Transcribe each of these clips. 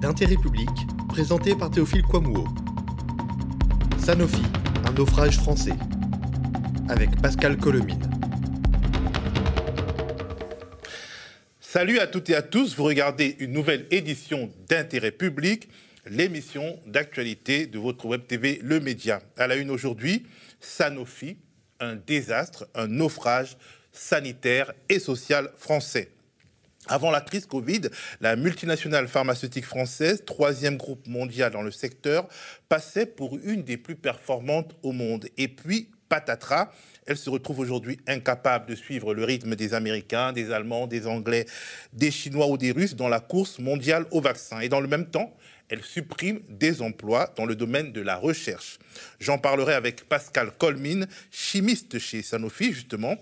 d'intérêt public présenté par Théophile Kouamouo. Sanofi, un naufrage français. Avec Pascal Colomine. Salut à toutes et à tous, vous regardez une nouvelle édition d'intérêt public, l'émission d'actualité de votre web TV Le Média. À la une aujourd'hui, Sanofi, un désastre, un naufrage sanitaire et social français. Avant la crise Covid, la multinationale pharmaceutique française, troisième groupe mondial dans le secteur, passait pour une des plus performantes au monde. Et puis, patatras, elle se retrouve aujourd'hui incapable de suivre le rythme des Américains, des Allemands, des Anglais, des Chinois ou des Russes dans la course mondiale au vaccin. Et dans le même temps, elle supprime des emplois dans le domaine de la recherche. J'en parlerai avec Pascal Colmine, chimiste chez Sanofi, justement,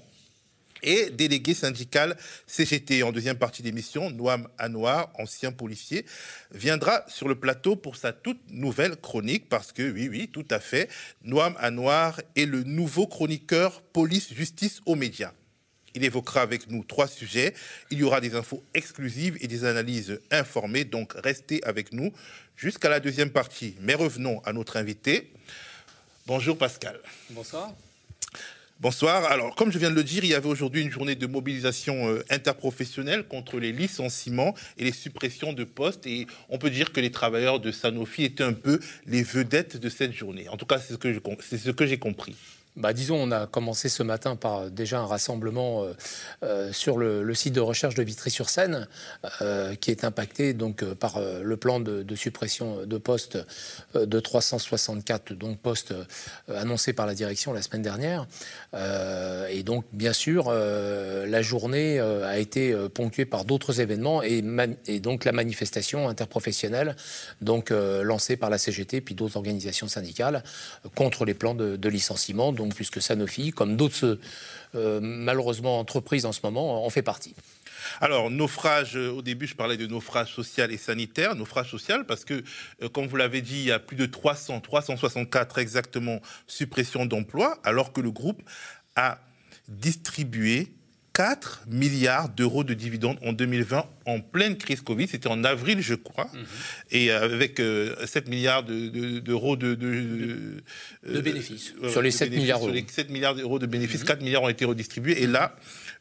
et délégué syndical CGT. En deuxième partie d'émission, Noam Anouar, ancien policier, viendra sur le plateau pour sa toute nouvelle chronique parce que, oui, oui, tout à fait, Noam Anouar est le nouveau chroniqueur police-justice aux médias. Il évoquera avec nous trois sujets. Il y aura des infos exclusives et des analyses informées, donc restez avec nous jusqu'à la deuxième partie. Mais revenons à notre invité. Bonjour Pascal. Bonsoir. Bonsoir. Alors, comme je viens de le dire, il y avait aujourd'hui une journée de mobilisation euh, interprofessionnelle contre les licenciements et les suppressions de postes. Et on peut dire que les travailleurs de Sanofi étaient un peu les vedettes de cette journée. En tout cas, c'est ce que j'ai compris bah, disons, on a commencé ce matin par déjà un rassemblement euh, euh, sur le, site de recherche de Vitry-sur-Seine, euh, qui est impacté donc par le plan de, suppression de postes de 364 donc postes annoncés par la direction la semaine dernière. et donc, bien sûr, la journée a été ponctuée par d'autres événements et, donc la manifestation interprofessionnelle donc lancée par la CGT puis d'autres organisations syndicales contre les plans de licenciement puisque Sanofi, comme d'autres euh, malheureusement entreprises en ce moment, en fait partie. Alors, naufrage, euh, au début, je parlais de naufrage social et sanitaire. Naufrage social parce que, euh, comme vous l'avez dit, il y a plus de 300, 364 exactement suppression d'emplois, alors que le groupe a distribué 4 milliards d'euros de dividendes en 2020 en pleine crise Covid. C'était en avril, je crois. Mhm. Et avec 7 euh, milliards d'euros de, de, de, bénéfices. Euh, sur les 7 milliards d'euros. Sur les 7 milliards d'euros de bénéfices, 4 mhm. milliards ont été redistribués. Et là,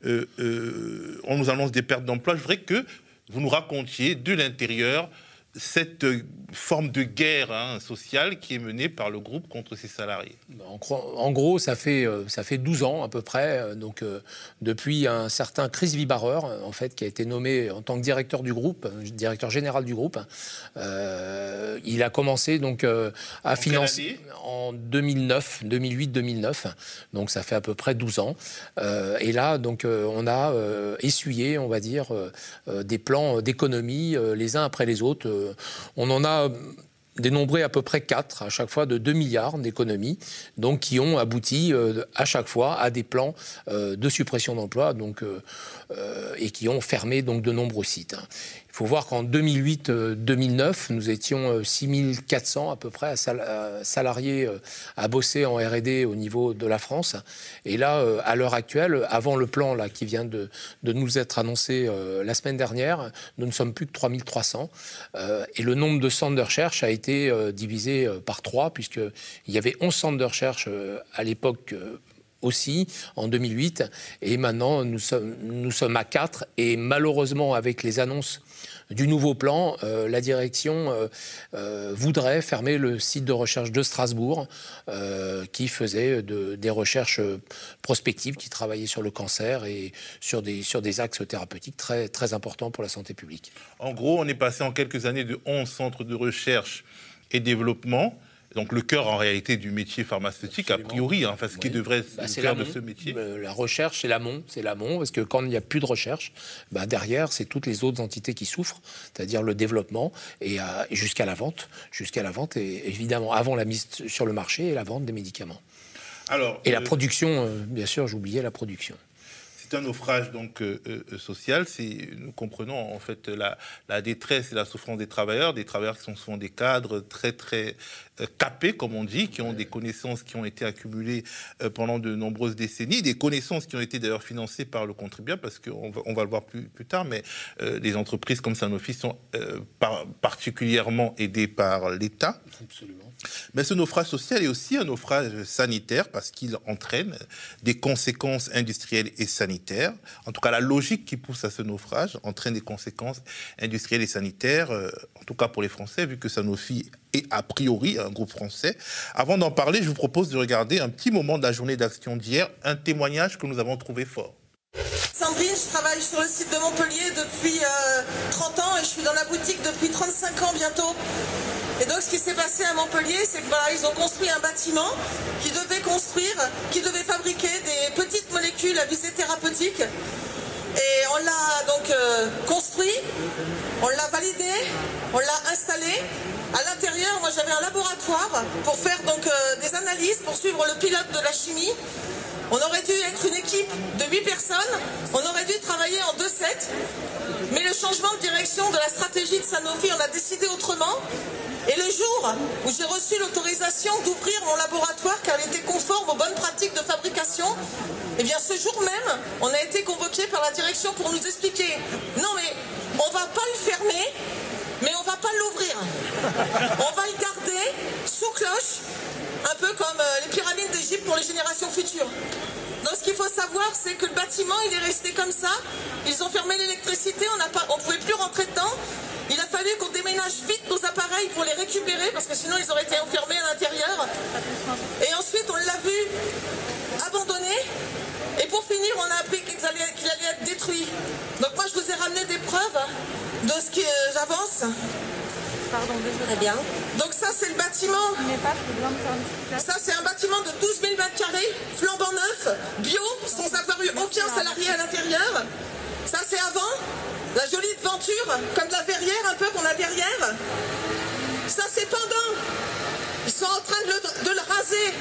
euh, on nous annonce des pertes d'emplois. Je voudrais que vous nous racontiez de l'intérieur cette forme de guerre hein, sociale qui est menée par le groupe contre ses salariés En, gros, ça fait, euh, ça fait 12 ans à peu près, euh, donc euh, depuis un certain Chris Vibareur, en fait, qui a été nommé en tant que directeur du groupe, directeur général du groupe. il a commencé donc à financer en 2009, 2008-2009, donc ça fait à peu près 12 ans. et là, donc, on a essuyé, on va dire, des plans d'économie les uns après les autres on en a dénombré à peu près 4, à chaque fois de 2 milliards d'économies, qui ont abouti euh, à chaque fois à des plans euh, de suppression d'emplois euh, et qui ont fermé de nombreux sites. Il faut voir qu'en 2008-2009, nous étions 6400 à peu près salariés à bosser en R&D au niveau de la France. Et là, à l'heure actuelle, avant le plan là, qui vient de, nous être annoncé la semaine dernière, nous ne sommes plus que 3300. Et le nombre de centres de recherche a été euh, divisé euh, par trois, puisqu'il y avait 11 centres de recherche euh, à l'époque aussi en 2008. Et maintenant, nous sommes, à 4. Et malheureusement, avec les annonces du nouveau plan, la direction voudrait fermer le site de recherche de Strasbourg, qui faisait de, des recherches prospectives, qui travaillait sur le cancer et sur des, axes thérapeutiques très, très importants pour la santé publique. En gros, on est passé en quelques années de 11 centres de recherche et développement. Donc le cœur en réalité du métier pharmaceutique, a priori, hein, enfin ce qui devrait bah, faire de ce métier. Euh, la recherche, c'est l'amont, c'est l'amont, parce que quand il n'y a plus de recherche, bah, derrière, c'est toutes les autres entités qui souffrent, c'est-à-dire le développement et, euh, jusqu'à la vente, jusqu'à la vente et évidemment avant la mise sur le marché et la vente des médicaments. Alors, et la euh, production, bien sûr, j'oubliais la production c'est un naufrage donc social. Nous comprenons en fait la, la, détresse et la souffrance des travailleurs, des travailleurs qui sont souvent des cadres très très capés, comme on dit, qui ont des connaissances qui ont été accumulées pendant de nombreuses décennies, des connaissances qui ont été d'ailleurs financées par le contribuable, parce qu'on va, on va le voir plus, plus tard, mais les entreprises comme Sanofi sont particulièrement aidées par l'État. Absolument. Mais ce naufrage social est aussi un naufrage sanitaire parce qu'il entraîne des conséquences industrielles et sanitaires. En tout cas, la logique qui pousse à ce naufrage entraîne des conséquences industrielles et sanitaires, euh, en tout cas pour les Français, vu que Sanofi est a priori un groupe français. Avant d'en parler, je vous propose de regarder un petit moment de la journée d'action d'hier, un témoignage que nous avons trouvé fort. Sandrine, je travaille sur le site de Montpellier depuis 30 euh, ans et je suis dans la boutique depuis 35 ans bientôt. Et donc ce qui s'est passé à Montpellier, c'est que voilà, ils ont construit un bâtiment qui devait construire, qui devait fabriquer des petites molécules à visée thérapeutique. Et on l'a donc euh, construit, on l'a validé, on l'a installé. À l'intérieur, moi j'avais un laboratoire pour faire euh, des analyses, pour suivre le pilote de la chimie. On aurait dû être une équipe de 8 personnes, on aurait dû travailler en 2-7, mais le changement de direction de la stratégie de Sanofi, on a décidé autrement. Et le jour où j'ai reçu l'autorisation d'ouvrir mon laboratoire car il était conforme aux bonnes pratiques de fabrication, eh bien ce jour même, on a été convoqué par la direction pour nous expliquer non mais on va pas le fermer, mais on va pas l'ouvrir. On va le garder sous cloche, un peu comme euh, les pyramides d'Égypte pour les générations futures. Donc ce qu'il faut savoir, c'est que le bâtiment, il est resté comme ça. Ils ont fermé l'électricité, on ne pouvait plus rentrer dedans. Il a fallu qu'on déménage vite nos appareils pour les récupérer, parce que sinon ils auraient été enfermés à l'intérieur. Et ensuite, on l'a vu abandonné. Et pour finir, on a appris qu'il allait, allait, être détruit. Donc moi, je vous ai ramené des preuves de ce que j'avance. Pardon, Très bien. Donc ça, c'est le bâtiment. Ça, c'est un bâtiment de 12 000 mètres carrés, flambant neuf, bio, sans avoir eu aucun salarié à l'intérieur. Ça, c'est avant. La jolie venture, comme la verrière un peu qu'on a derrière. Ça, c'est pendant. Ils sont en train de le, raser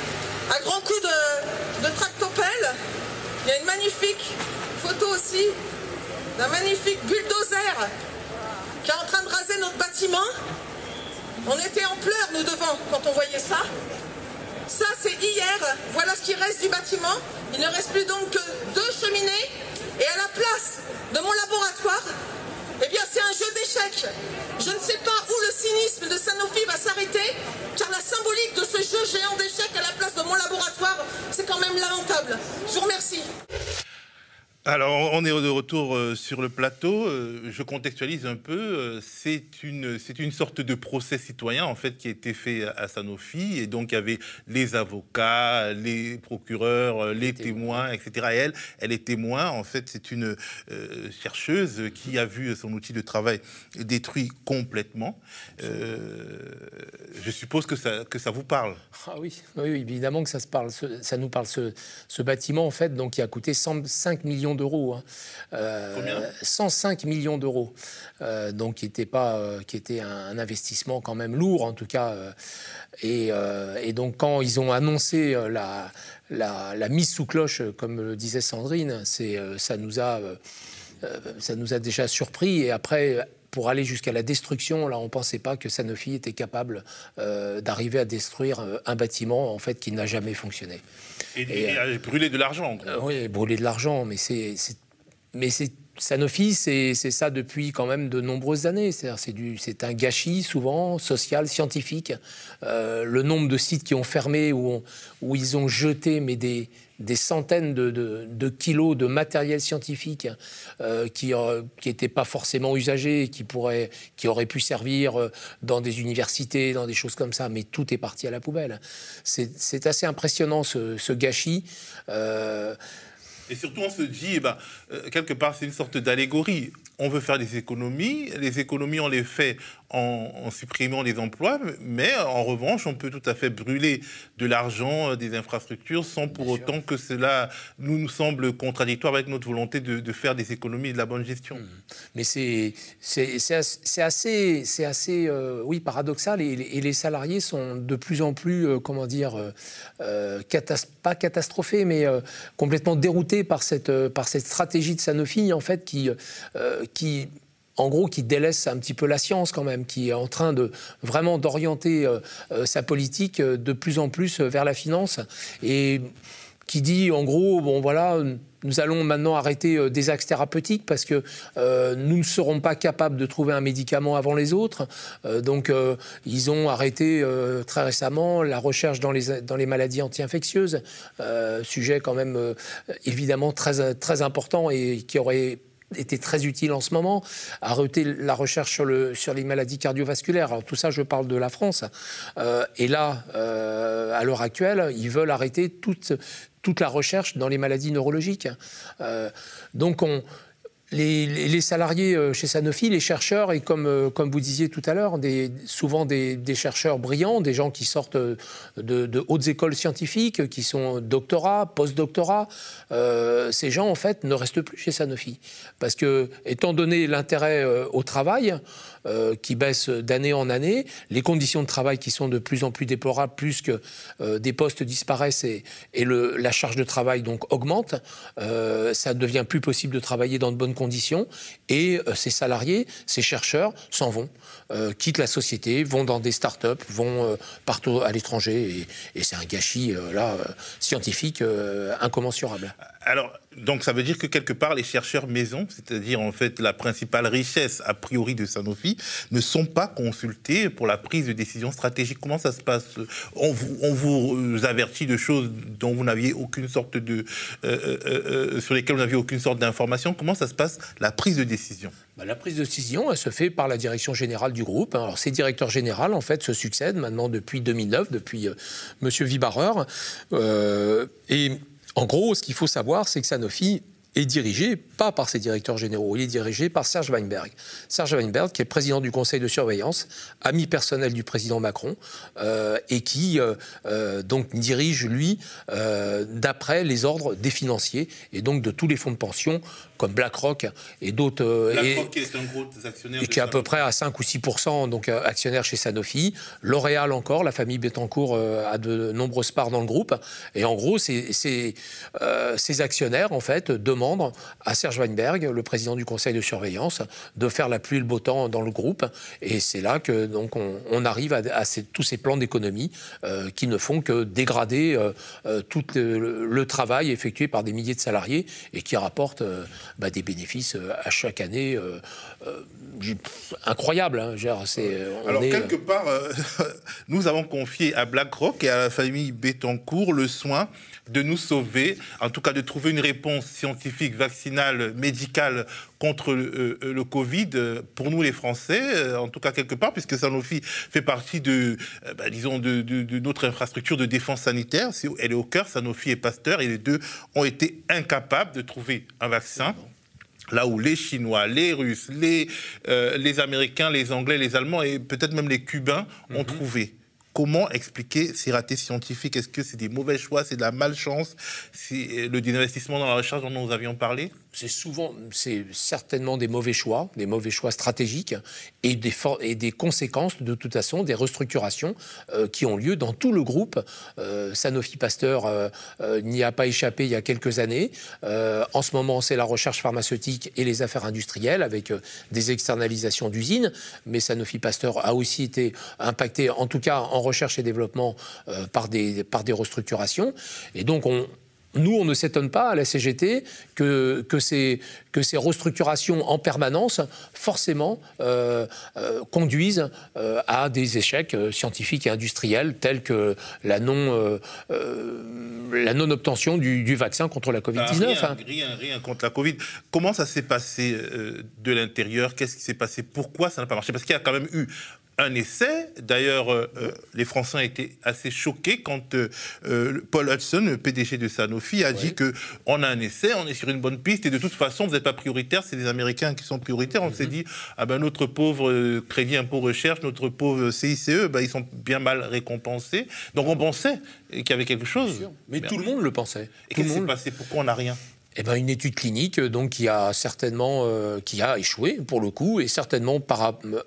à grands coups de, de tractopelle. Il y a une magnifique photo aussi d'un magnifique bulldozer qui est en train de raser notre bâtiment. On était en pleurs, nous devant, quand on voyait ça. Ça, c'est hier. Voilà ce qui reste du bâtiment. Il ne reste plus donc que deux cheminées. Et à la place de mon laboratoire, eh bien, c'est un jeu d'échecs. Je ne sais pas où le cynisme de Sanofi va s'arrêter, car la symbolique de ce jeu géant d'échecs à la place de mon laboratoire, c'est quand même lamentable. Je vous remercie. Alors, on est de retour euh, sur le plateau. Euh, je contextualise un peu. Euh, c'est une, c'est une sorte de procès citoyen, en fait, qui a été fait à Sanofi. Et donc, il y avait les avocats, les procureurs, les témoins, etc. Et elle, elle est témoin. En fait, c'est une chercheuse qui a vu son outil de travail détruit complètement. je suppose que ça, que ça vous parle. Ah oui, oui, évidemment que ça, se parle, ça nous parle. Ce, ce bâtiment, en fait, donc, qui a coûté 105 millions d'euros. Hein. Euh, 105 millions d'euros. Euh, donc, qui était, pas, euh, qui était un, investissement quand même lourd, en tout cas. Euh, et, et, donc, quand ils ont annoncé la, la, la, mise sous cloche, comme le disait Sandrine, c'est, ça, nous a, ça nous a déjà surpris. Et après pour aller jusqu'à la destruction. Là, on ne pensait pas que Sanofi était capable d'arriver à détruire un bâtiment en fait qui n'a jamais fonctionné. Et, et, brûler de l'argent. oui, brûler de l'argent, mais c'est mais c'est Sanofi, c'est ça depuis quand même de nombreuses années. C'est un gâchis souvent social, scientifique. Euh, le nombre de sites qui ont fermé, où, où ils ont jeté mais des, des centaines de, de, kilos de matériel scientifique euh, qui n'était pas forcément usagé, qui, pourrait, qui aurait pu servir euh, dans des universités, dans des choses comme ça, mais tout est parti à la poubelle. C'est assez impressionnant ce, ce gâchis. Et surtout, on se dit, eh ben, euh, quelque part, c'est une sorte d'allégorie. On veut faire des économies. Les économies, on les fait en, supprimant les emplois, mais en revanche, on peut tout à fait brûler de l'argent, euh, des infrastructures, sans pour autant que cela nous, nous semble contradictoire avec notre volonté de, faire des économies et de la bonne gestion. Mmh. Mais c'est assez, c'est assez euh, oui, paradoxal, et, les salariés sont de plus en plus, comment dire, pas catastrophés, mais complètement déroutés par cette, par cette stratégie de Sanofi, en fait, qui, qui en gros, qui délaisse un petit peu la science quand même, qui est en train de vraiment d'orienter sa politique de plus en plus vers la finance et qui dit en gros, bon voilà, nous allons maintenant arrêter euh, des axes thérapeutiques parce que euh, nous ne serons pas capables de trouver un médicament avant les autres. Euh, donc, ils ont arrêté très récemment la recherche dans les, dans les maladies anti-infectieuses, sujet quand même évidemment très, très important et qui aurait été très utile en ce moment, arrêter la recherche sur, le, sur les maladies cardiovasculaires. Alors, tout ça, je parle de la France. et là, à l'heure actuelle, ils veulent arrêter toute, toute la recherche dans les maladies neurologiques. Euh, donc on, les, salariés euh, chez Sanofi, les chercheurs, et comme, euh, vous disiez tout à l'heure, souvent des, chercheurs brillants, des gens qui sortent de, hautes écoles scientifiques, qui sont doctorats, post-doctorats, ces gens, en fait, ne restent plus chez Sanofi. Parce que, étant donné l'intérêt au travail, euh, qui baisse d'année en année, les conditions de travail qui sont de plus en plus déplorables, plus que euh, des postes disparaissent et, la charge de travail donc augmente, euh, ça devient plus possible de travailler dans de bonnes conditions. Et ces salariés, ces chercheurs s'en vont, quittent la société, vont dans des start-up, vont partout à l'étranger. Et, et c'est un gâchis là scientifique incommensurable. Alors, donc ça veut dire que quelque part, les chercheurs maison, c'est-à-dire en fait la principale richesse a priori de Sanofi, ne sont pas consultés pour la prise de décision stratégique. Comment ça se passe? On vous, avertit de choses dont vous n'aviez aucune sorte de... Euh, euh, euh, sur lesquelles vous n'aviez aucune sorte d'information. Comment ça se passe, la prise de décision? Bah, La prise de décision, elle se fait par la direction générale du groupe. Alors ces directeurs généraux, en fait, se succèdent maintenant depuis 2009, depuis Monsieur Vibareur. et en gros, ce qu'il faut savoir, c'est que Sanofi est dirigé pas par ses directeurs généraux, il est dirigé par Serge Weinberg. Serge Weinberg, qui est président du conseil de surveillance, ami personnel du président Macron, euh, et qui euh, euh, donc dirige, lui, d'après les ordres des financiers, et donc de tous les fonds de pension, comme BlackRock et d'autres. BlackRock qui est un gros actionnaire. Et qui est à peu près à 5 ou 6 donc actionnaire chez Sanofi. L'Oréal encore, la famille Bettencourt a de nombreuses parts dans le groupe. Et en gros, ces actionnaires, en fait, demandent à Serge Weinberg, le président du conseil de surveillance, de faire la pluie et le beau temps dans le groupe. Et c'est là que donc on, arrive à, tous ces plans d'économie euh, qui ne font que dégrader euh, euh, tout le, travail effectué par des milliers de salariés et qui rapportent bah, des bénéfices à chaque année incroyables. Hein. Alors quelque part, nous avons confié à BlackRock et à la famille Bettencourt le soin de nous sauver, en tout cas de trouver une réponse scientifique, vaccinale, médicale contre le, euh, le Covid euh, pour nous les Français, euh, en tout cas quelque part, puisque Sanofi fait partie de, bah, disons, de, notre infrastructure de défense sanitaire. Elle est au cœur, Sanofi et Pasteur, et les deux ont été incapables de trouver un vaccin là où les Chinois, les Russes, les, les Américains, les Anglais, les Allemands et peut-être même les Cubains ont mhm. trouvé. Comment expliquer ces ratés scientifiques? Est-ce que c'est des mauvais choix, c'est de la malchance? C'est le désinvestissement dans la recherche dont nous avions parlé? C'est souvent, c'est certainement des mauvais choix, des mauvais choix stratégiques et des, et des conséquences de toute façon des restructurations euh, qui ont lieu dans tout le groupe. Euh, Sanofi Pasteur euh, n'y a pas échappé il y a quelques années. en ce moment, c'est la recherche pharmaceutique et les affaires industrielles avec des externalisations d'usines. Mais Sanofi Pasteur a aussi été impacté, en tout cas en recherche et développement, par, des, par des restructurations. Et donc, on, nous, on ne s'étonne pas à la CGT que, que, ces, que ces restructurations en permanence, forcément, euh, euh, conduisent euh, à des échecs scientifiques et industriels tels que la non, la obtention du, vaccin contre la Covid-19. Ah, hein. rien, rien, contre la Covid. Comment ça s'est passé de l'intérieur? Qu'est-ce qui s'est passé? Pourquoi ça n'a pas marché? Parce qu'il y a quand même eu un essai. D'ailleurs, euh, euh, les Français ont été assez choqués quand euh, Paul Hudson, le PDG de Sanofi, a dit que on a un essai, on est sur une bonne piste et de toute façon, vous n'êtes pas prioritaire, c'est les Américains qui sont prioritaires. On s'est mhm. dit, ah ben notre pauvre crédit impôt recherche, notre pauvre CICE, ben, ils sont bien mal récompensés. Donc on pensait qu'il y avait quelque chose. Mais, tout le monde le pensait. Et qu'est-ce qui s'est passé? Pourquoi on n'a rien? Eh ben, une étude clinique a certainement qui a échoué pour le coup, et certainement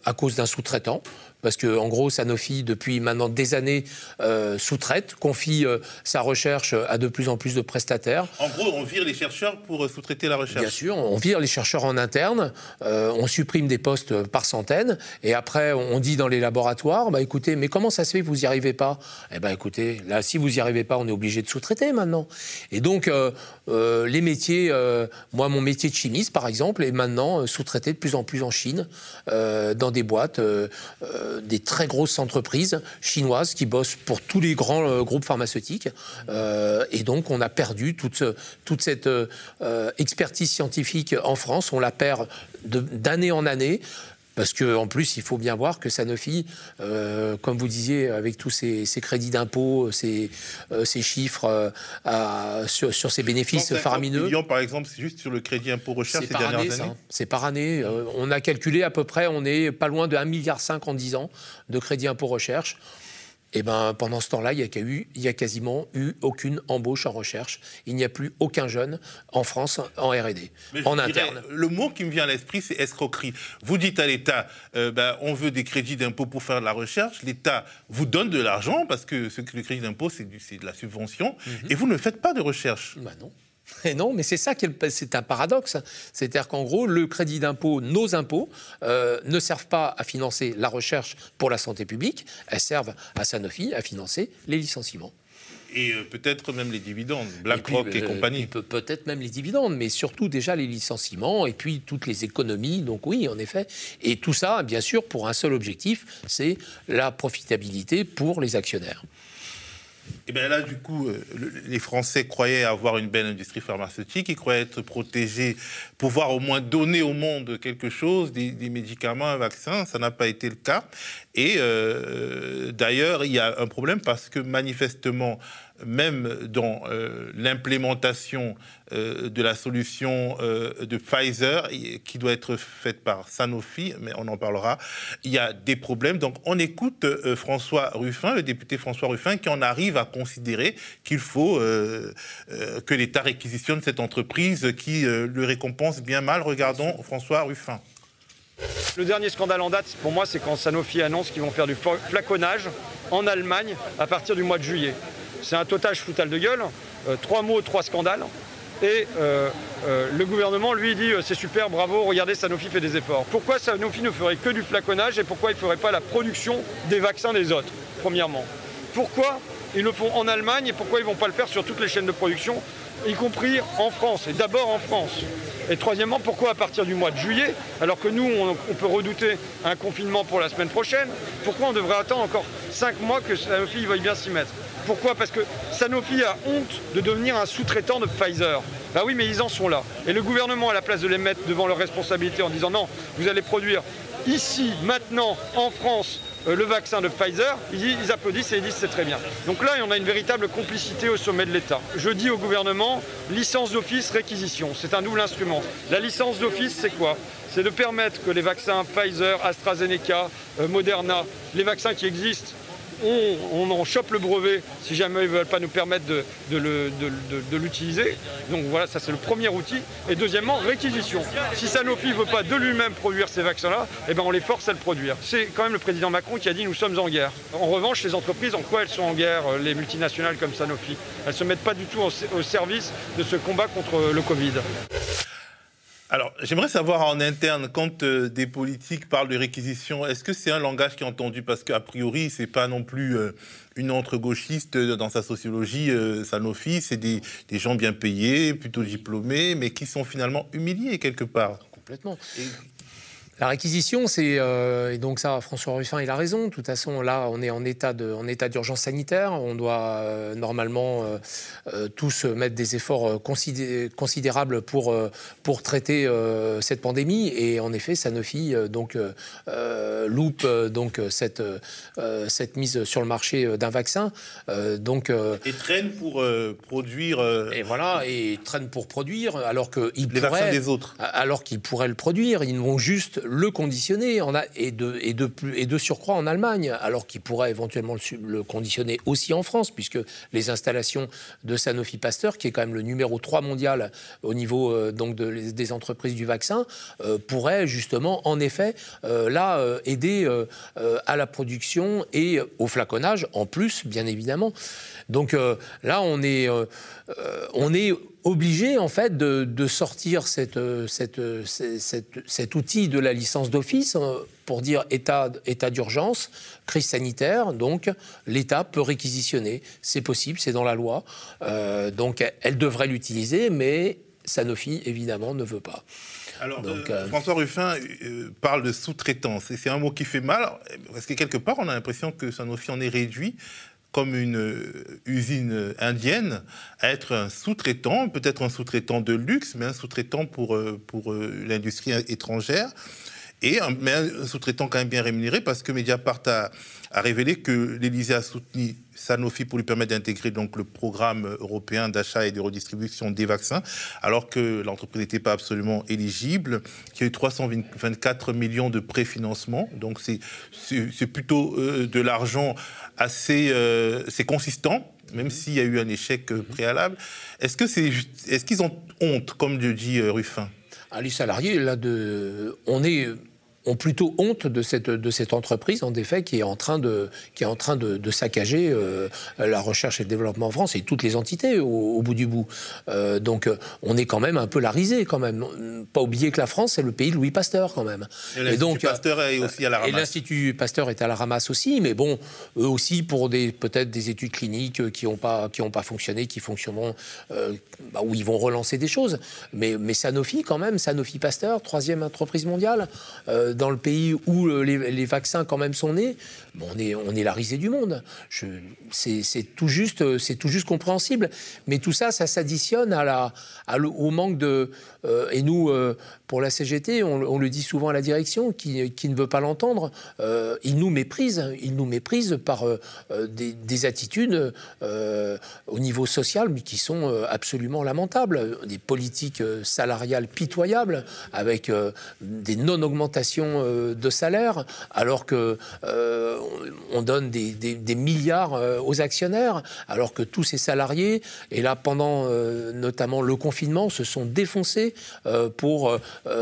à cause d'un sous-traitant parce que en gros Sanofi depuis maintenant des années euh, sous-traite, confie euh, sa recherche à de plus en plus de prestataires. En gros, on vire les chercheurs pour euh, sous-traiter la recherche. Bien sûr, on vire les chercheurs en interne, on supprime des postes par centaines, et après on dit dans les laboratoires, bah écoutez, mais comment ça se fait que vous n'y arrivez pas? Eh ben écoutez, là si vous n'y arrivez pas, on est obligé de sous-traiter maintenant. Et donc les métiers, moi mon métier de chimiste par exemple, est maintenant sous-traité de plus en plus en Chine, dans des boîtes des très grosses entreprises chinoises qui bossent pour tous les grands euh, groupes pharmaceutiques. Euh, et donc, on a perdu toute, toute cette euh, expertise scientifique en France. On la perd d'année en année. Parce qu'en plus, il faut bien voir que Sanofi, euh, comme vous disiez, avec tous ces, crédits d'impôt, ces, euh, chiffres euh, sur, ses bénéfices faramineux. millions, par exemple, c'est juste sur le crédit impôt recherche ces dernières année, années C'est par année. on a calculé à peu près, on est pas loin de 1,5 milliard en 10 ans de crédit impôt recherche. Et eh ben, pendant ce temps-là, il n'y a, a quasiment eu aucune embauche en recherche. Il n'y a plus aucun jeune en France en R&D, en interne. le mot qui me vient à l'esprit, c'est escroquerie. Vous dites à l'État, euh, ben, on veut des crédits d'impôt pour faire de la recherche. L'État vous donne de l'argent parce que ce, le crédit d'impôt, c'est de la subvention, mhm. et vous ne faites pas de recherche. Ben non. Et non, mais c'est ça qui est, c'est un paradoxe. C'est-à-dire qu'en gros, le crédit d'impôt, nos impôts, euh, ne servent pas à financer la recherche pour la santé publique, elles servent à Sanofi à financer les licenciements. Et euh, peut-être même les dividendes, BlackRock et, euh, compagnie. peut-être même les dividendes, mais surtout déjà les licenciements et puis toutes les économies. Donc oui, en effet. Et tout ça, bien sûr, pour un seul objectif, c'est la profitabilité pour les actionnaires. Et bien là, du coup, euh, les Français croyaient avoir une belle industrie pharmaceutique, ils croyaient être protégés, pouvoir au moins donner au monde quelque chose, des, médicaments, un vaccin. Ça n'a pas été le cas. Et euh, d'ailleurs, il y a un problème parce que manifestement, même dans euh, l'implémentation euh, de la solution euh, de Pfizer, qui doit être faite par Sanofi, mais on en parlera, il y a des problèmes. Donc on écoute François Ruffin, le député François Ruffin, qui en arrive à considérer qu'il faut que l'État réquisitionne cette entreprise qui le récompense bien mal. Regardons François Ruffin. Le dernier scandale en date, pour moi, c'est quand Sanofi annonce qu'ils vont faire du flaconnage en Allemagne à partir du mois de juillet. C'est un total foutal de gueule. Euh, trois mots, trois scandales. Et euh, euh, le gouvernement, lui, dit c'est super, bravo, regardez, Sanofi fait des efforts. Pourquoi Sanofi ne ferait que du flaconnage et pourquoi il ne ferait pas la production des vaccins des autres, premièrement? Pourquoi ils le font en Allemagne et pourquoi ils ne vont pas le faire sur toutes les chaînes de production, y compris en France, et d'abord en France? Et troisièmement, pourquoi à partir du mois de juillet, alors que nous, on, on peut redouter un confinement pour la semaine prochaine, pourquoi on devrait attendre encore cinq mois que Sanofi veuille bien s'y mettre? Pourquoi? Parce que Sanofi a honte de devenir un sous-traitant de Pfizer. Bah oui, mais ils en sont là. Et le gouvernement, à la place de les mettre devant leurs responsabilités en disant non, vous allez produire ici, maintenant, en France, euh, le vaccin de Pfizer, ils, applaudissent et ils disent c'est très bien. Donc là, on a une véritable complicité au sommet de l'État. Je dis au gouvernement, licence d'office, réquisition. C'est un double instrument. La licence d'office, c'est quoi? C'est de permettre que les vaccins Pfizer, AstraZeneca, euh, Moderna, les vaccins qui existent, on, en chope le brevet si jamais ils ne veulent pas nous permettre de, l'utiliser. Donc voilà, ça c'est le premier outil. Et deuxièmement, réquisition. Si Sanofi ne veut pas de lui-même produire ces vaccins-là, eh ben on les force à le produire. C'est quand même le président Macron qui a dit nous sommes en guerre. En revanche, les entreprises, en quoi elles sont en guerre, euh, les multinationales comme Sanofi? Elles ne se mettent pas du tout au service de ce combat contre le Covid. Alors, j'aimerais savoir en interne, quand euh, des politiques parlent de réquisition, est-ce que c'est un langage qui est entendu? Parce qu'a priori, c'est pas non plus euh, une entre-gauchiste dans sa sociologie, euh, Sanofi, c'est des, gens bien payés, plutôt diplômés, mais qui sont finalement humiliés quelque part. Complètement. La réquisition, c'est euh, et donc ça, François Ruffin, il a raison. De toute façon, là, on est en état de, en état d'urgence sanitaire. On doit euh, normalement euh, tous mettre des efforts considérables pour pour traiter cette pandémie. Et en effet, Sanofi donc loupe donc cette cette mise sur le marché d'un vaccin. donc et traîne pour produire. et voilà, et traîne pour produire alors que les vaccins des autres. Alors qu'ils pourraient le produire, ils vont juste le conditionner et, de, surcroît en Allemagne, alors qu'il pourrait éventuellement le, conditionner aussi en France, puisque les installations de Sanofi Pasteur, qui est quand même le numéro 3 mondial au niveau euh, donc de, des entreprises du vaccin, euh, pourraient justement, en effet, euh, là, aider à la production et au flaconnage, en plus, bien évidemment. Donc là, on est, on est obligé en fait de, sortir cette, cette, cet outil de la licence d'office euh, pour dire état, état d'urgence, crise sanitaire, donc l'État peut réquisitionner. C'est possible, c'est dans la loi. Euh, donc elle devrait l'utiliser, mais Sanofi, évidemment, ne veut pas. Alors, euh, François Ruffin parle de sous-traitance, et c'est un mot qui fait mal, parce que quelque part, on a l'impression que Sanofi en est réduit comme une euh, usine indienne à être un sous-traitant, peut-être un sous-traitant de luxe, mais un sous-traitant pour, euh, pour euh, l'industrie étrangère. Et un, mais un sous-traitant quand même bien rémunéré parce que Mediapart a, a révélé que l'Élysée a soutenu Sanofi pour lui permettre d'intégrer donc le programme européen d'achat et de redistribution des vaccins, alors que l'entreprise n'était pas absolument éligible, qu'il y a eu 324 millions de préfinancement, donc c'est plutôt de l'argent assez euh, c'est consistant, même s'il y a eu un échec euh, préalable. Est-ce que c'est est-ce qu'ils ont honte, comme le dit euh, Ruffin? Ah, Les salariés, là, de, on est ont plutôt honte de cette, de cette entreprise, en effet, qui est en train de, qui est en train de, saccager euh, la recherche et le développement en France et toutes les entités au, bout du bout. Euh, donc euh, on est quand même un peu la risée, quand même. Pas oublier que la France, c'est le pays de Louis Pasteur, quand même. Et, donc Pasteur est aussi à la ramasse. Et l'Institut Pasteur est à la ramasse aussi, mais bon, eux aussi pour des, peut-être des études cliniques qui n'ont pas, qui pas fonctionné, qui fonctionneront, bah, où ils vont relancer des choses. Mais, mais Sanofi, quand même, Sanofi Pasteur, troisième entreprise mondiale dans le pays où euh, les, vaccins quand même sont nés, on, est, la risée du monde. C'est tout, juste, euh, tout juste compréhensible. Mais tout ça, ça s'additionne au manque de... Euh, et nous, pour la CGT, on, le dit souvent à la direction, qui, qui ne veut pas l'entendre, ils nous méprisent. Ils nous méprisent par des, des, attitudes au niveau social, mais qui sont absolument lamentables. Des politiques salariales pitoyables, avec des non-augmentations euh, de salaire, alors que euh, on donne des, milliards euh, aux actionnaires, alors que tous ces salariés, et là pendant notamment le confinement, se sont défoncés pour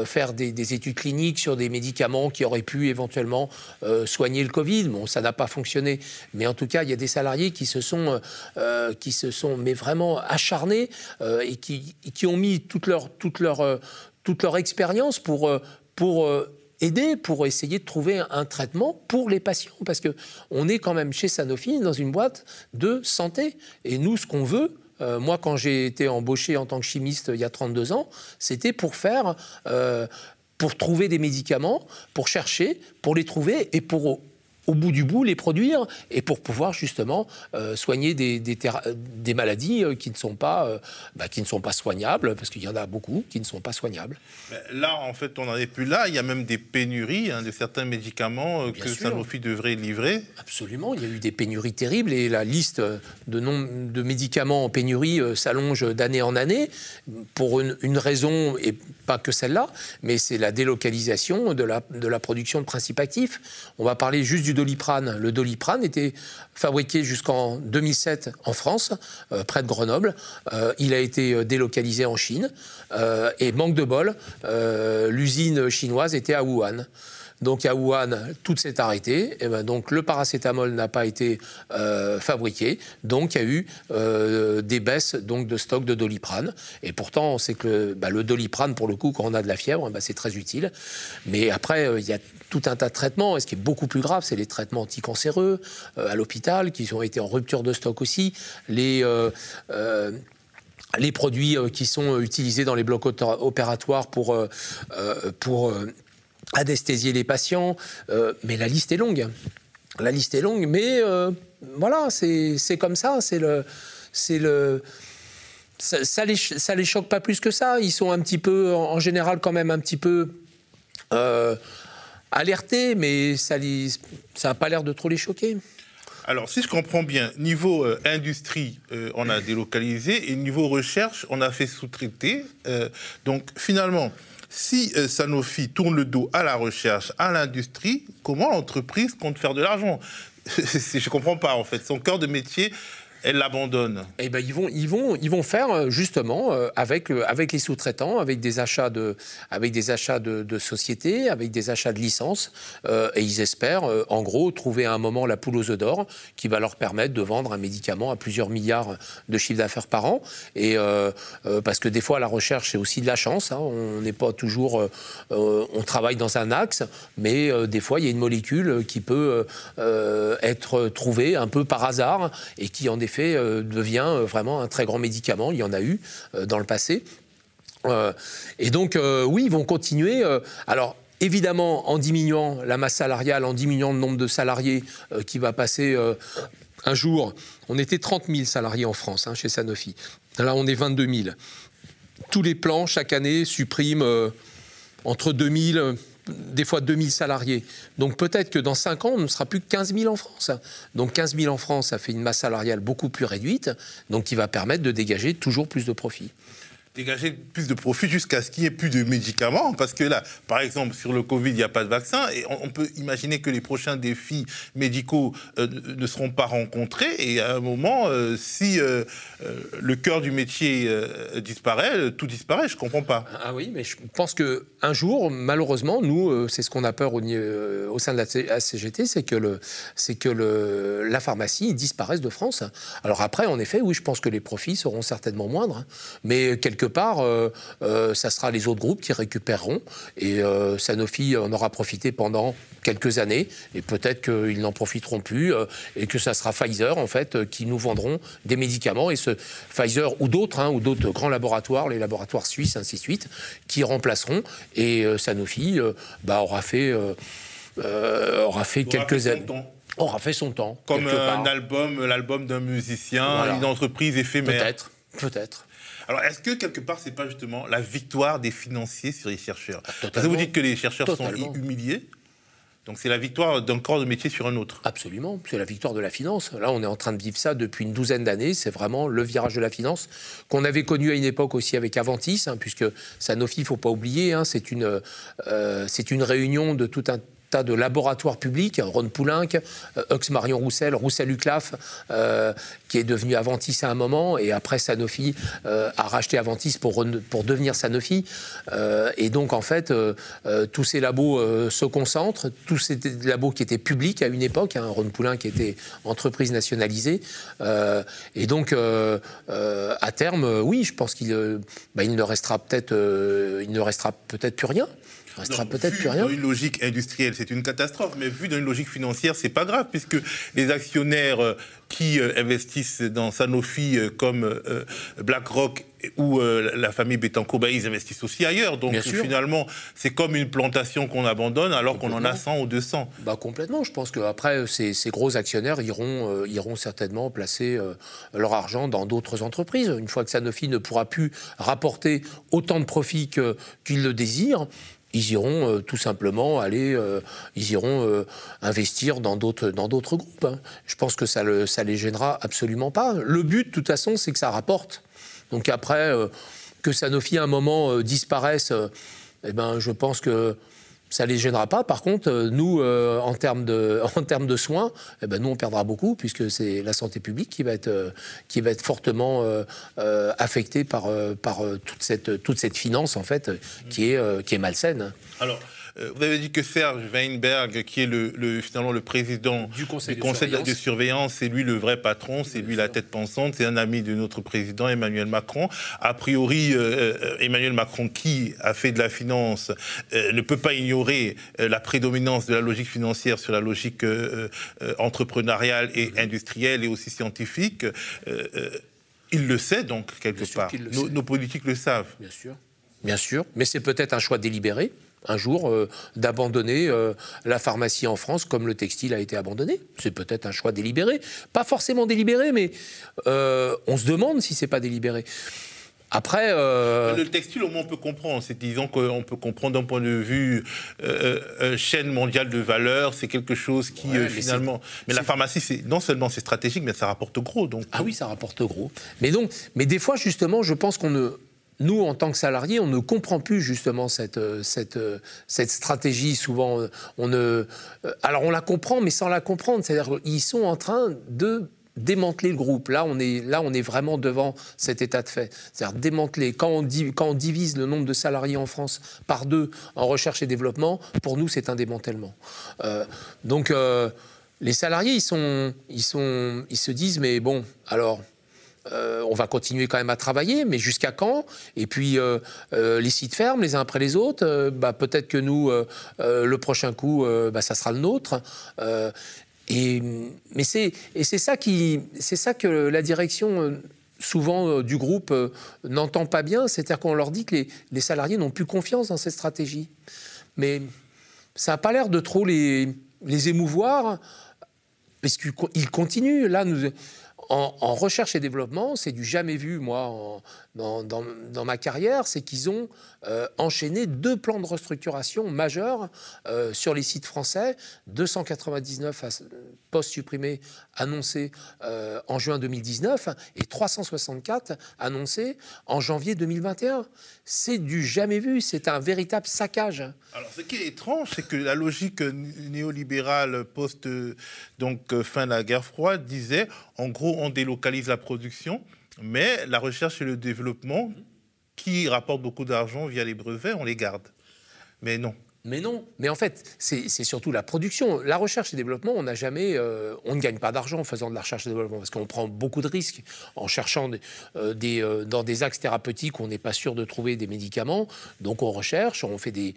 faire des, études cliniques sur des médicaments qui auraient pu éventuellement soigner le Covid. Bon, ça n'a pas fonctionné, mais en tout cas, il y a des salariés qui se sont, qui se sont mais vraiment acharnés et qui, qui, ont mis toute leur, toute leur, toute leur expérience pour, pour aider pour essayer de trouver un traitement pour les patients. Parce qu'on est quand même chez Sanofi dans une boîte de santé. Et nous, ce qu'on veut, euh, moi, quand j'ai été embauché en tant que chimiste il y a 32 ans, c'était pour faire, euh, pour trouver des médicaments, pour chercher, pour les trouver et pour au bout du bout les produire et pour pouvoir justement euh, soigner des, des, maladies euh, qui ne sont pas euh, bah, qui ne sont pas soignables parce qu'il y en a beaucoup qui ne sont pas soignables. Là en fait on n'en est plus là. Il y a même des pénuries hein, de certains médicaments que Sanofi devrait livrer. Absolument. Il y a eu des pénuries terribles et la liste de nom de médicaments en pénurie s'allonge d'année en année pour une, une, raison et pas que celle-là, mais c'est la délocalisation de la de la production de principes actifs. On va parler juste du doliprane. Le doliprane était fabriqué jusqu'en 2007 en France, euh, près de Grenoble. Euh, il a été euh, délocalisé en Chine. et manque de bol, l'usine chinoise était à Wuhan. Donc à Wuhan, tout s'est arrêté. Et ben donc le paracétamol n'a pas été euh, fabriqué. Donc il y a eu euh, des baisses donc de stock de doliprane. Et pourtant, on sait que bah, le doliprane, pour le coup, quand on a de la fièvre, bah, c'est très utile. Mais après, euh, il y a tout un tas de traitements. Et ce qui est beaucoup plus grave, c'est les traitements anticancéreux à l'hôpital, qui ont été en rupture de stock aussi. Les les produits qui sont utilisés dans les blocs opératoires pour, pour anesthésier les patients, euh, mais la liste est longue. La liste est longue, mais euh, voilà, c'est comme ça, c'est le... C'est le ça, ça, les, ça les choque pas plus que ça. Ils sont un petit peu, en, général, quand même un petit peu euh, alertés, mais ça n'a ça pas l'air de trop les choquer. Alors, si je comprends bien, niveau industrie, on a délocalisé, et niveau recherche, on a fait sous-traiter. donc, finalement, si euh, Sanofi tourne le dos à la recherche, à l'industrie, comment l'entreprise compte faire de l'argent? Je ne comprends pas en fait. Son cœur de métier, elle l'abandonne Eh ben, ils vont, ils vont, ils vont faire euh, justement euh, avec, euh, avec les sous-traitants, avec des achats de, avec des achats de, sociétés, avec des achats de licences, et ils espèrent, en gros, trouver à un moment la poule aux œufs d'or qui va leur permettre de vendre un médicament à plusieurs milliards de chiffre d'affaires par an. Et parce que des fois, la recherche c'est aussi de la chance. Hein. on n'est pas toujours, on travaille dans un axe, mais des fois, il y a une molécule qui peut être trouvée un peu par hasard et qui en effet euh, devient euh, vraiment un très grand médicament. Il y en a eu euh, dans le passé. et donc, oui, ils vont continuer. alors, évidemment, en diminuant la masse salariale, en diminuant le nombre de salariés qui va passer un jour. On était 30 000 salariés en France hein, chez Sanofi. Là, on est 22 000. Tous les plans, chaque année, suppriment entre 2 000 des fois 2000 salariés. Donc peut-être que dans 5 ans, on ne sera plus que 15 000 en France. Donc 15 000 en France, ça fait une masse salariale beaucoup plus réduite, donc qui va permettre de dégager toujours plus de profits dégager plus de profit jusqu'à ce qu'il n'y ait plus de médicaments. Parce que là, par exemple, sur le Covid, il n'y a pas de vaccin. Et on, peut imaginer que les prochains défis médicaux euh, ne seront pas rencontrés. Et à un moment, euh, si euh, le cœur du métier disparaît, tout disparaît. Je ne comprends pas. Ah oui, mais je pense qu'un jour, malheureusement, nous, c'est ce qu'on a peur au, sein de la CGT, c'est que, le, que la pharmacie disparaisse de France. Alors après, en effet, oui, je pense que les profits seront certainement moindres. Hein. Mais quelque part, euh, euh, ça sera les autres groupes qui récupéreront. Et euh, Sanofi en aura profité pendant quelques années. Et peut-être qu'ils n'en profiteront plus. et que ça sera Pfizer, en fait, qui nous vendront des médicaments. Et ce Pfizer ou d'autres, hein, ou d'autres grands laboratoires, les laboratoires suisses, ainsi de suite, qui remplaceront. Et Sanofi bah, aura fait. aura fait quelques années aura fait son temps. Comme un album, l'album d'un musicien, une entreprise éphémère. Peut-être, peut-être. Alors, est-ce que quelque part, c'est pas justement la victoire des financiers sur les chercheurs Parce que vous dites que les chercheurs sont humiliés donc c'est la victoire d'un corps de métier sur un autre. Absolument, c'est la victoire de la finance. Là, on est en train de vivre ça depuis une douzaine d'années. C'est vraiment le virage de la finance qu'on avait connu à une époque aussi avec Aventis, hein, puisque Sanofi, il faut pas oublier, hein, c'est une, euh, c'est une réunion de tout un de laboratoires publics, Ron Poulenc, Ox euh, Marion Roussel, Roussel Uclaf, euh, qui est devenu Aventis à un moment, et après Sanofi euh, a racheté Aventis pour, pour devenir Sanofi. et donc en fait, tous ces labos se concentrent, tous ces labos qui étaient publics à une époque, hein, Ron Poulenc qui était entreprise nationalisée. et donc à terme, oui, je pense qu'il bah, il ne restera peut-être plus rien. Il restera peut-être plus rien. Dans une logique industrielle, c'est une catastrophe, mais vu dans une logique financière, c'est pas grave, puisque les actionnaires euh, qui euh, investissent dans Sanofi euh, comme BlackRock ou la famille Bettencourt, ben, ils investissent aussi ailleurs. Donc finalement, c'est comme une plantation qu'on abandonne alors qu'on en a 100 ou 200. Bah, complètement. Je pense qu'après, ces, ces gros actionnaires iront, iront certainement placer leur argent dans d'autres entreprises. Une fois que Sanofi ne pourra plus rapporter autant de profits qu'ils le désirent, ils iront euh, tout simplement aller, euh, ils iront euh, investir dans d'autres dans d'autres groupes. Hein. Je pense que ça le ça les gênera absolument pas. Le but, de toute façon, c'est que ça rapporte. Donc après que Sanofi à un moment disparaisse, eh ben je pense que ça ne les gênera pas. Par contre, euh, nous, euh, en, termes de, en termes de soins, eh ben, nous, on perdra beaucoup, puisque c'est la santé publique qui va être, euh, qui va être fortement affectée par, par toute, cette, toute cette finance, en fait, qui est, qui est malsaine. Alors, vous avez dit que Serge Weinberg, qui est le, finalement le président du conseil, de, surveillance. c'est lui le vrai patron, c'est lui la tête pensante, c'est un ami de notre président Emmanuel Macron. A priori, euh, euh, Emmanuel Macron, qui a fait de la finance, ne peut pas ignorer la prédominance de la logique financière sur la logique entrepreneuriale et industrielle et aussi scientifique. il le sait donc quelque part. Nos, nos politiques le savent. Bien sûr. Bien sûr, mais c'est peut-être un choix délibéré un jour euh, d'abandonner euh, la pharmacie en France comme le textile a été abandonné. C'est peut-être un choix délibéré. Pas forcément délibéré, mais euh, on se demande si c'est pas délibéré. Après, le textile, au moins, on peut comprendre. C'est disons qu'on peut comprendre d'un point de vue chaîne mondiale de valeur. C'est quelque chose qui finalement. Mais la pharmacie, c'est non seulement c'est stratégique, mais ça rapporte gros. Donc. Ah oui, ça rapporte gros. Mais donc, mais des fois, justement, je pense qu'on ne nous, en tant que salariés, on ne comprend plus justement cette, cette, cette stratégie. Souvent, on ne. Alors, on la comprend, mais sans la comprendre. C'est-à-dire qu'ils sont en train de démanteler le groupe. Là, on est, là, on est vraiment devant cet état de fait. C'est-à-dire démanteler. Quand on, divise le nombre de salariés en France par deux en recherche et développement, pour nous, c'est un démantèlement. Euh, donc, euh, les salariés, ils, sont, ils, sont, ils se disent, mais bon, alors, euh, on va continuer quand même à travailler, mais jusqu'à quand? Et puis euh, euh, les sites ferment les uns après les autres. Bah, peut-être que nous, le prochain coup, bah, ça sera le nôtre. Et, mais c'est, ça, ça que la direction souvent du groupe n'entend pas bien, c'est-à-dire qu'on leur dit que les, les salariés n'ont plus confiance dans cette stratégie. Mais ça n'a pas l'air de trop les, les émouvoir, parce qu'ils continuent. Là, nous, en, recherche et développement, c'est du jamais vu, moi, dans, ma carrière, c'est qu'ils ont euh, enchaîné deux plans de restructuration majeurs euh, sur les sites français, 299 postes supprimés annoncés euh, en juin 2019 et 364 annoncés en janvier 2021. C'est du jamais vu, c'est un véritable saccage. Alors ce qui est étrange, c'est que la logique néolibérale post donc fin de la guerre froide disait en gros on délocalise la production mais la recherche et le développement, qui rapportent beaucoup d'argent via les brevets, on les garde. Mais non. Mais non. Mais en fait, c'est surtout la production. La recherche et développement, on n'a jamais, euh, on ne gagne pas d'argent en faisant de la recherche et développement parce qu'on prend beaucoup de risques en cherchant euh, euh, dans des axes thérapeutiques où on n'est pas sûr de trouver des médicaments. Donc on recherche, on fait des,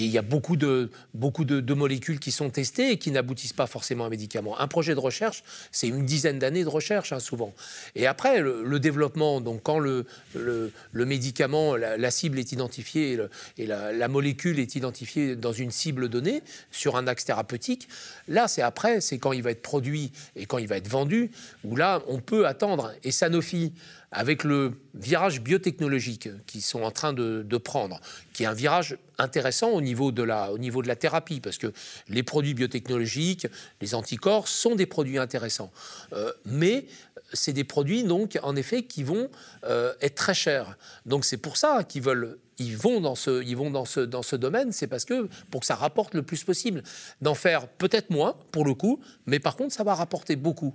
et il y a beaucoup de, beaucoup de, molécules qui sont testées et qui n'aboutissent pas forcément à un médicament. Un projet de recherche, c'est une dizaine d'années de recherche, hein, souvent. Et après, le, développement, donc quand le, le, médicament, la, cible est identifiée et, la, la, molécule est identifiée dans une cible donnée, sur un axe thérapeutique, là, c'est après, c'est quand il va être produit et quand il va être vendu, où là, on peut attendre. Et Sanofi avec le virage biotechnologique qu'ils sont en train de, prendre, qui est un virage intéressant au niveau, de la, thérapie, parce que les produits biotechnologiques, les anticorps, sont des produits intéressants. Euh, mais c'est des produits, donc, en effet, qui vont euh, être très chers. Donc c'est pour ça qu'ils veulent ils vont dans ce, ils vont dans ce domaine, c'est parce que pour que ça rapporte le plus possible, d'en faire peut-être moins pour le coup, mais par contre ça va rapporter beaucoup.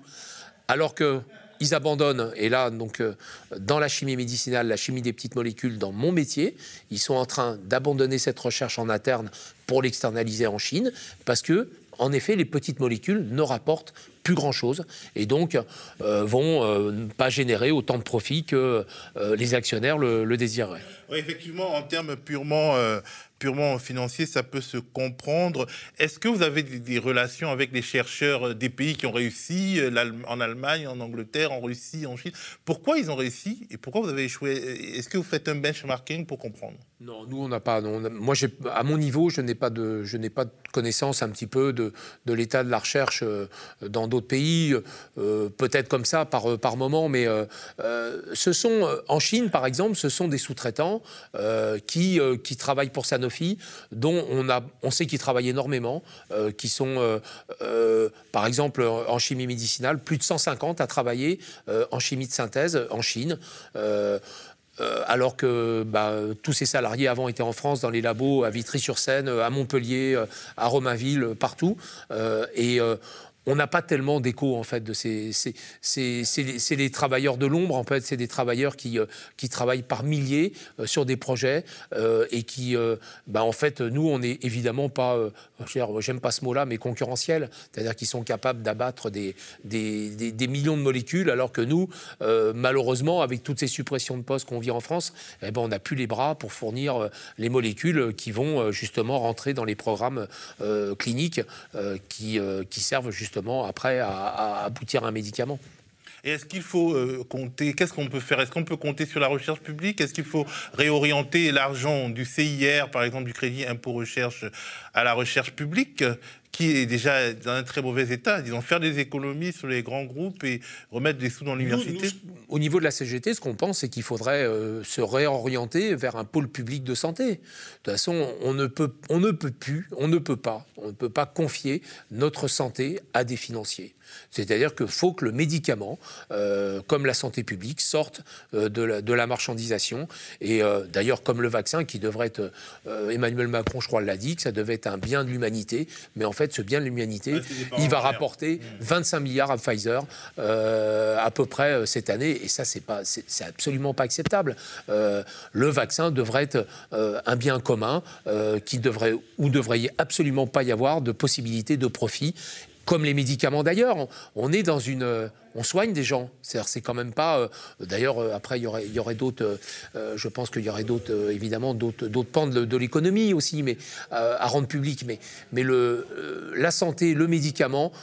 Alors que ils abandonnent, et là, donc, euh, dans la chimie médicinale, la chimie des petites molécules, dans mon métier, ils sont en train d'abandonner cette recherche en interne pour l'externaliser en Chine, parce que, en effet, les petites molécules ne rapportent plus grand-chose et donc euh, vont euh, pas générer autant de profit que les actionnaires le, le désireraient. Oui, effectivement, en termes purement purement financier, ça peut se comprendre. Est-ce que vous avez des, relations avec les chercheurs euh, des pays qui ont réussi, euh, en Allemagne, en Angleterre, en Russie, en Chine? Pourquoi ils ont réussi et pourquoi vous avez échoué? Est-ce que vous faites un benchmarking pour comprendre? Non, nous, on n'a pas. Non, moi, à mon niveau, je n'ai pas, de, je pas de connaissance un petit peu de, de l'état de la recherche euh, dans d'autres pays, peut-être comme ça par, par moment, mais ce sont, en Chine, par exemple, ce sont des sous-traitants qui, qui travaillent pour Sanofi dont on, a, on sait qu'ils travaillent énormément, euh, qui sont, euh, euh, par exemple, en chimie médicinale, plus de 150 à travailler en chimie de synthèse en Chine. alors que bah, tous ces salariés avant étaient en France dans les labos à Vitry-sur-Seine, à Montpellier, à Romainville, partout. et on n'a pas tellement d'écho en fait de ces. C'est les travailleurs de l'ombre en fait, c'est des travailleurs qui, euh, qui travaillent par milliers euh, sur des projets euh, et qui, bah, en fait, nous, on n'est évidemment pas, j'aime pas ce mot-là, mais concurrentiel, c'est-à-dire qu'ils sont capables d'abattre des des, des, millions de molécules, alors que nous, malheureusement, avec toutes ces suppressions de postes qu'on vit en France, eh ben, on n'a plus les bras pour fournir les molécules qui vont justement rentrer dans les programmes cliniques qui, qui servent justement après à, aboutir à un médicament. Et est-ce qu'il faut euh, compter Qu'est-ce qu'on peut faire? Est-ce qu'on peut compter sur la recherche publique? Est-ce qu'il faut réorienter l'argent du CIR, par exemple du crédit impôt recherche, à la recherche publique? Qui est déjà dans un très mauvais état. Disons, faire des économies sur les grands groupes et remettre des sous dans l'université Au niveau de la CGT, ce qu'on pense, c'est qu'il faudrait euh, se réorienter vers un pôle public de santé. De toute façon, on ne, peut, on ne peut plus, on ne peut pas, on ne peut pas confier notre santé à des financiers. C'est-à-dire qu'il faut que le médicament, euh, comme la santé publique, sorte euh, de, la, marchandisation. Et euh, d'ailleurs, comme le vaccin, qui devrait être, Emmanuel Macron, je crois, l'a dit, que ça devait être un bien de l'humanité. Mais en fait, ce bien de l'humanité, il va rapporter 25 milliards à Pfizer à peu près cette année. Et ça, c'est pas, c'est absolument pas acceptable. le vaccin devrait être un bien commun qui devrait, où devrait absolument pas y avoir de possibilité de profit comme les médicaments d'ailleurs. On est dans une on soigne des gens. C'est quand même pas. Euh, d'ailleurs, euh, après, il y aurait, d'autres. Euh, je pense qu'il y aurait d'autres, évidemment, d'autres pans de, l'économie aussi, mais à rendre public. Mais, mais le, la santé, le médicament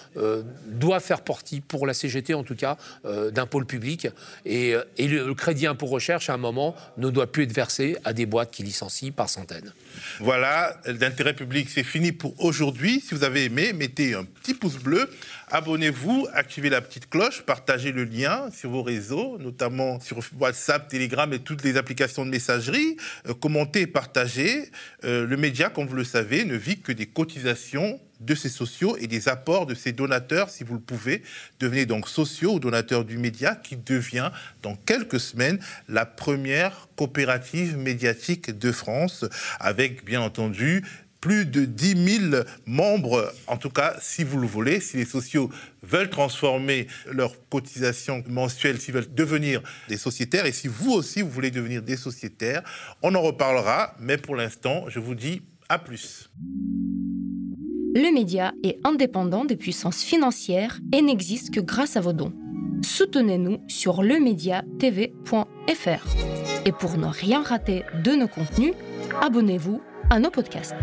doit faire partie, pour la CGT en tout cas, d'un pôle public. Et, et le, crédit impôt recherche, à un moment, ne doit plus être versé à des boîtes qui licencient par centaines. Voilà, l'intérêt public, c'est fini pour aujourd'hui. Si vous avez aimé, mettez un petit pouce bleu, abonnez-vous, activez la petite cloche partagez le lien sur vos réseaux, notamment sur WhatsApp, Telegram et toutes les applications de messagerie. Euh, commentez et partagez. Euh, le média, comme vous le savez, ne vit que des cotisations de ses sociaux et des apports de ses donateurs, si vous le pouvez. Devenez donc sociaux ou donateurs du média qui devient dans quelques semaines la première coopérative médiatique de France, avec bien entendu plus de 10 000 membres, en tout cas, si vous le voulez, si les sociaux veulent transformer leur cotisation mensuelle, s'ils veulent devenir des sociétaires, et si vous aussi, vous voulez devenir des sociétaires, on en reparlera, mais pour l'instant, je vous dis à plus. Le média est indépendant des puissances financières et n'existe que grâce à vos dons. Soutenez-nous sur lemediatv.fr. Et pour ne rien rater de nos contenus, abonnez-vous à nos podcasts.